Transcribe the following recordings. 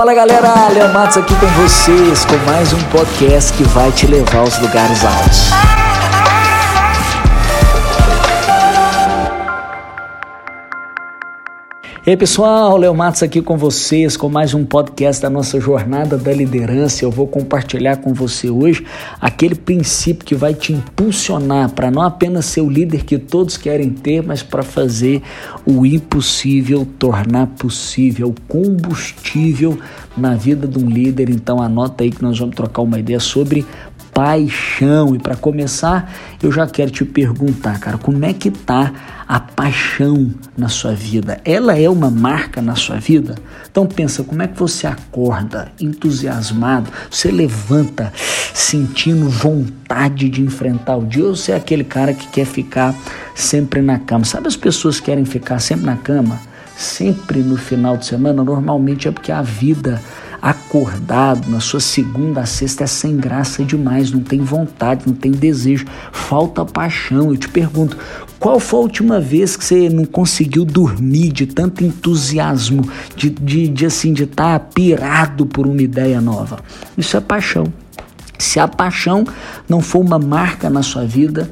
Fala galera, Léo Matos aqui com vocês com mais um podcast que vai te levar aos lugares altos. E aí pessoal, Léo Matos aqui com vocês com mais um podcast da nossa jornada da liderança. Eu vou compartilhar com você hoje aquele princípio que vai te impulsionar para não apenas ser o líder que todos querem ter, mas para fazer o impossível tornar possível, combustível na vida de um líder. Então anota aí que nós vamos trocar uma ideia sobre paixão. E para começar, eu já quero te perguntar, cara, como é que tá a paixão na sua vida? Ela é uma marca na sua vida? Então pensa, como é que você acorda entusiasmado? Você levanta sentindo vontade de enfrentar o dia ou você é aquele cara que quer ficar sempre na cama? Sabe as pessoas que querem ficar sempre na cama? Sempre no final de semana, normalmente é porque a vida acordado na sua segunda a sexta é sem graça demais, não tem vontade, não tem desejo, falta paixão. Eu te pergunto, qual foi a última vez que você não conseguiu dormir de tanto entusiasmo, de, de, de assim, de estar tá pirado por uma ideia nova? Isso é paixão. Se a paixão não for uma marca na sua vida,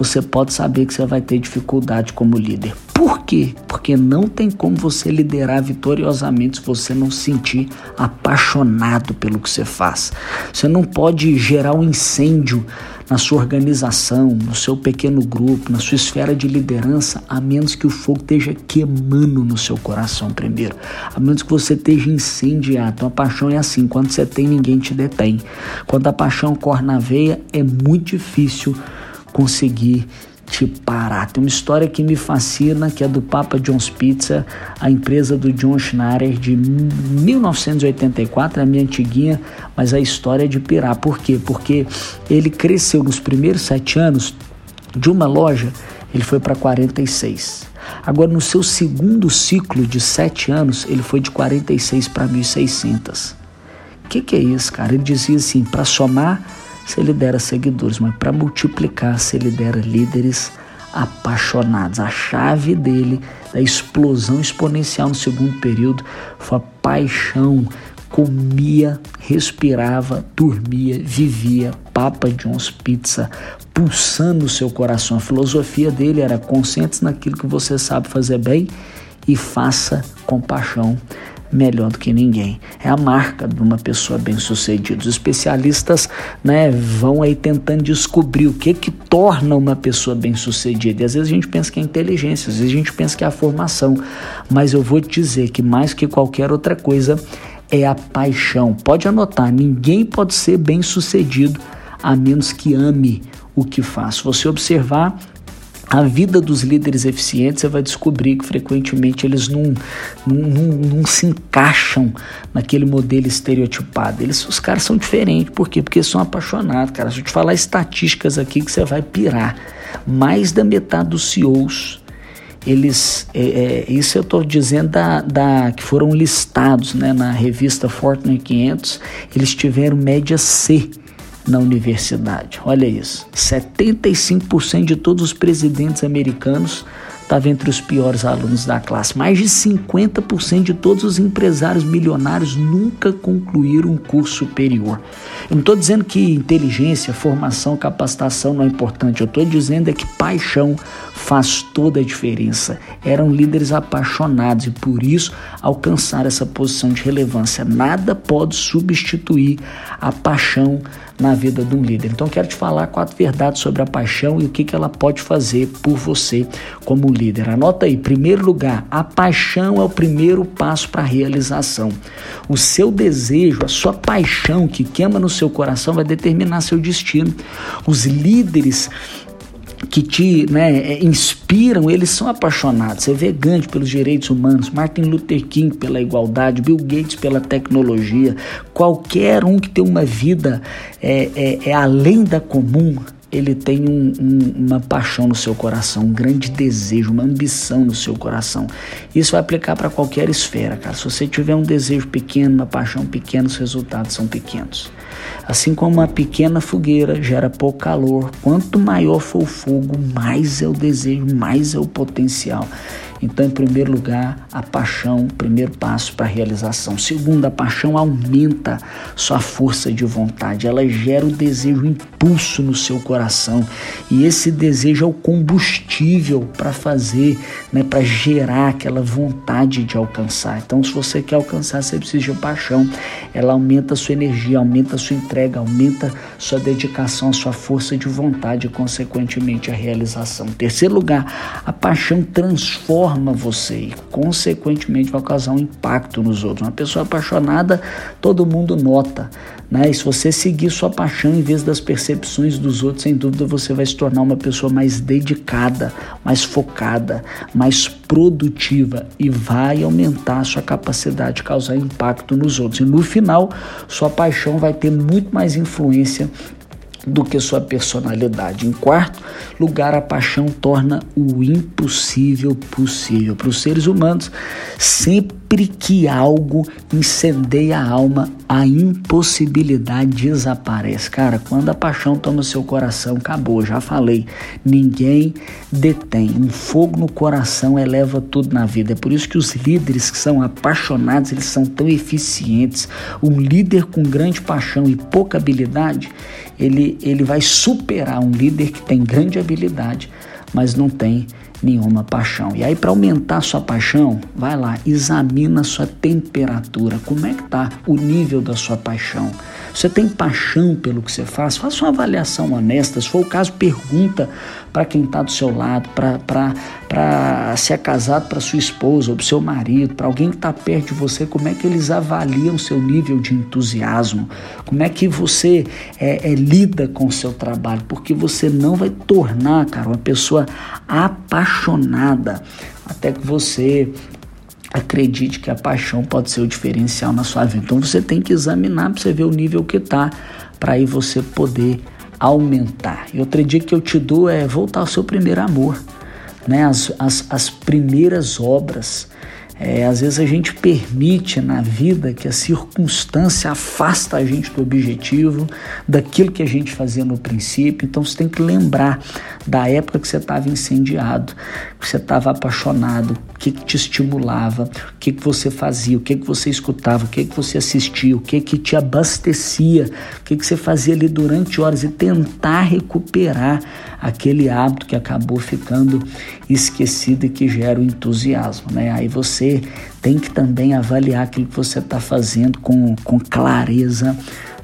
você pode saber que você vai ter dificuldade como líder. Por quê? Porque não tem como você liderar vitoriosamente se você não se sentir apaixonado pelo que você faz. Você não pode gerar um incêndio na sua organização, no seu pequeno grupo, na sua esfera de liderança, a menos que o fogo esteja queimando no seu coração primeiro, a menos que você esteja incendiado. Então a paixão é assim: quando você tem, ninguém te detém. Quando a paixão corre na veia, é muito difícil conseguir te parar. Tem uma história que me fascina, que é do Papa John's Pizza, a empresa do John Schneider de 1984, é a minha antiguinha, mas a história é de pirar. Por quê? Porque ele cresceu nos primeiros sete anos de uma loja, ele foi para 46. Agora, no seu segundo ciclo de sete anos, ele foi de 46 para 1.600. O que, que é isso, cara? Ele dizia assim: para somar você lidera seguidores, mas para multiplicar, você lidera líderes apaixonados. A chave dele, da explosão exponencial no segundo período, foi a paixão. Comia, respirava, dormia, vivia Papa John's Pizza, pulsando o seu coração. A filosofia dele era consciente naquilo que você sabe fazer bem e faça com paixão melhor do que ninguém. É a marca de uma pessoa bem-sucedida. Os especialistas né, vão aí tentando descobrir o que que torna uma pessoa bem-sucedida. E às vezes a gente pensa que é inteligência, às vezes a gente pensa que é a formação. Mas eu vou te dizer que mais que qualquer outra coisa é a paixão. Pode anotar, ninguém pode ser bem-sucedido a menos que ame o que faz. Se você observar a vida dos líderes eficientes, você vai descobrir que frequentemente eles não, não, não, não, se encaixam naquele modelo estereotipado. Eles, os caras são diferentes. Por quê? Porque são apaixonados, cara. Se eu te falar estatísticas aqui que você vai pirar. Mais da metade dos CEOs, eles, é, é, isso eu estou dizendo da, da, que foram listados né, na revista Fortune 500, eles tiveram média C na universidade. Olha isso. 75% de todos os presidentes americanos estava entre os piores alunos da classe. Mais de 50% de todos os empresários milionários nunca concluíram um curso superior. Eu não estou dizendo que inteligência, formação, capacitação não é importante. Eu estou dizendo é que paixão faz toda a diferença. Eram líderes apaixonados e por isso alcançaram essa posição de relevância. Nada pode substituir a paixão na vida de um líder. Então quero te falar quatro verdades sobre a paixão e o que, que ela pode fazer por você como líder. Anota aí, primeiro lugar, a paixão é o primeiro passo para a realização. O seu desejo, a sua paixão que queima no seu coração vai determinar seu destino. Os líderes que te né, é, inspiram, eles são apaixonados. Você vê Gandhi pelos direitos humanos, Martin Luther King pela igualdade, Bill Gates pela tecnologia. Qualquer um que tem uma vida é, é, é além da comum, ele tem um, um, uma paixão no seu coração, um grande desejo, uma ambição no seu coração. Isso vai aplicar para qualquer esfera, cara. Se você tiver um desejo pequeno, uma paixão pequena, os resultados são pequenos. Assim como uma pequena fogueira gera pouco calor, quanto maior for o fogo, mais é o desejo, mais é o potencial. Então, em primeiro lugar, a paixão, primeiro passo para a realização. Segundo, a paixão aumenta sua força de vontade, ela gera o desejo, o impulso no seu coração. E esse desejo é o combustível para fazer, né, para gerar aquela vontade de alcançar. Então, se você quer alcançar, você precisa de paixão. Ela aumenta a sua energia, aumenta a sua entrega, aumenta sua dedicação, sua força de vontade e, consequentemente, a realização. Em terceiro lugar, a paixão transforma você e, consequentemente, vai causar um impacto nos outros. Uma pessoa apaixonada, todo mundo nota. Né? E se você seguir sua paixão em vez das percepções dos outros, sem dúvida você vai se tornar uma pessoa mais dedicada, mais focada, mais produtiva e vai aumentar a sua capacidade de causar impacto nos outros. E no final, sua paixão vai ter muito mais influência do que sua personalidade. Em quarto lugar, a paixão torna o impossível possível. Para os seres humanos, sempre que algo incendeia a alma, a impossibilidade desaparece. Cara, quando a paixão toma seu coração, acabou, já falei. Ninguém detém. Um fogo no coração eleva tudo na vida. É por isso que os líderes que são apaixonados, eles são tão eficientes. Um líder com grande paixão e pouca habilidade, ele, ele vai superar um líder que tem grande habilidade, mas não tem nenhuma paixão. E aí, para aumentar sua paixão, vai lá, examina sua temperatura. Como é que está o nível da sua paixão? Você tem paixão pelo que você faz? Faça uma avaliação honesta. Se for o caso, pergunta para quem está do seu lado, para se é casado, para sua esposa ou para seu marido, para alguém que está perto de você, como é que eles avaliam seu nível de entusiasmo, como é que você é, é, lida com o seu trabalho, porque você não vai tornar, cara, uma pessoa apaixonada até que você acredite que a paixão pode ser o diferencial na sua vida. Então você tem que examinar para você ver o nível que está, para aí você poder aumentar. E outra dica que eu te dou é voltar ao seu primeiro amor, né? As, as, as primeiras obras. É, às vezes a gente permite na vida que a circunstância afasta a gente do objetivo, daquilo que a gente fazia no princípio. Então você tem que lembrar da época que você estava incendiado, que você estava apaixonado, o que, que, te estimulava, o que, que você fazia, o que, que você escutava, o que, que você assistia, o que, que te abastecia, o que, que você fazia ali durante horas e tentar recuperar aquele hábito que acabou ficando esquecido e que gera o entusiasmo. Né? Aí você tem que também avaliar aquilo que você está fazendo com, com clareza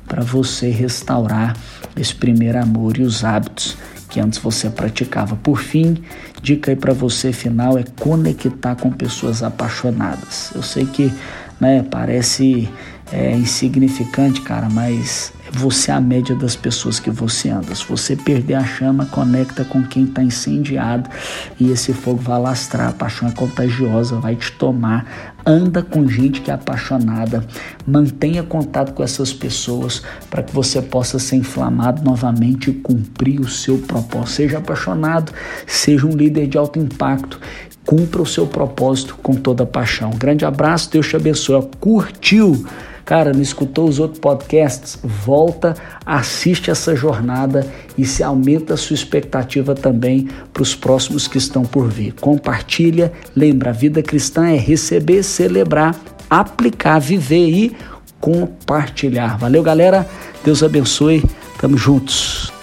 para você restaurar esse primeiro amor e os hábitos que antes você praticava. Por fim, dica aí para você final é conectar com pessoas apaixonadas. Eu sei que né, parece é, insignificante, cara, mas você é a média das pessoas que você anda. Se você perder a chama, conecta com quem está incendiado e esse fogo vai lastrar. A paixão é contagiosa, vai te tomar. Anda com gente que é apaixonada. Mantenha contato com essas pessoas para que você possa ser inflamado novamente e cumprir o seu propósito. Seja apaixonado, seja um líder de alto impacto cumpra o seu propósito com toda paixão. Grande abraço, Deus te abençoe. Curtiu? Cara, não escutou os outros podcasts? Volta, assiste essa jornada e se aumenta a sua expectativa também para os próximos que estão por vir. Compartilha, lembra, a vida cristã é receber, celebrar, aplicar, viver e compartilhar. Valeu, galera. Deus abençoe. Tamo juntos.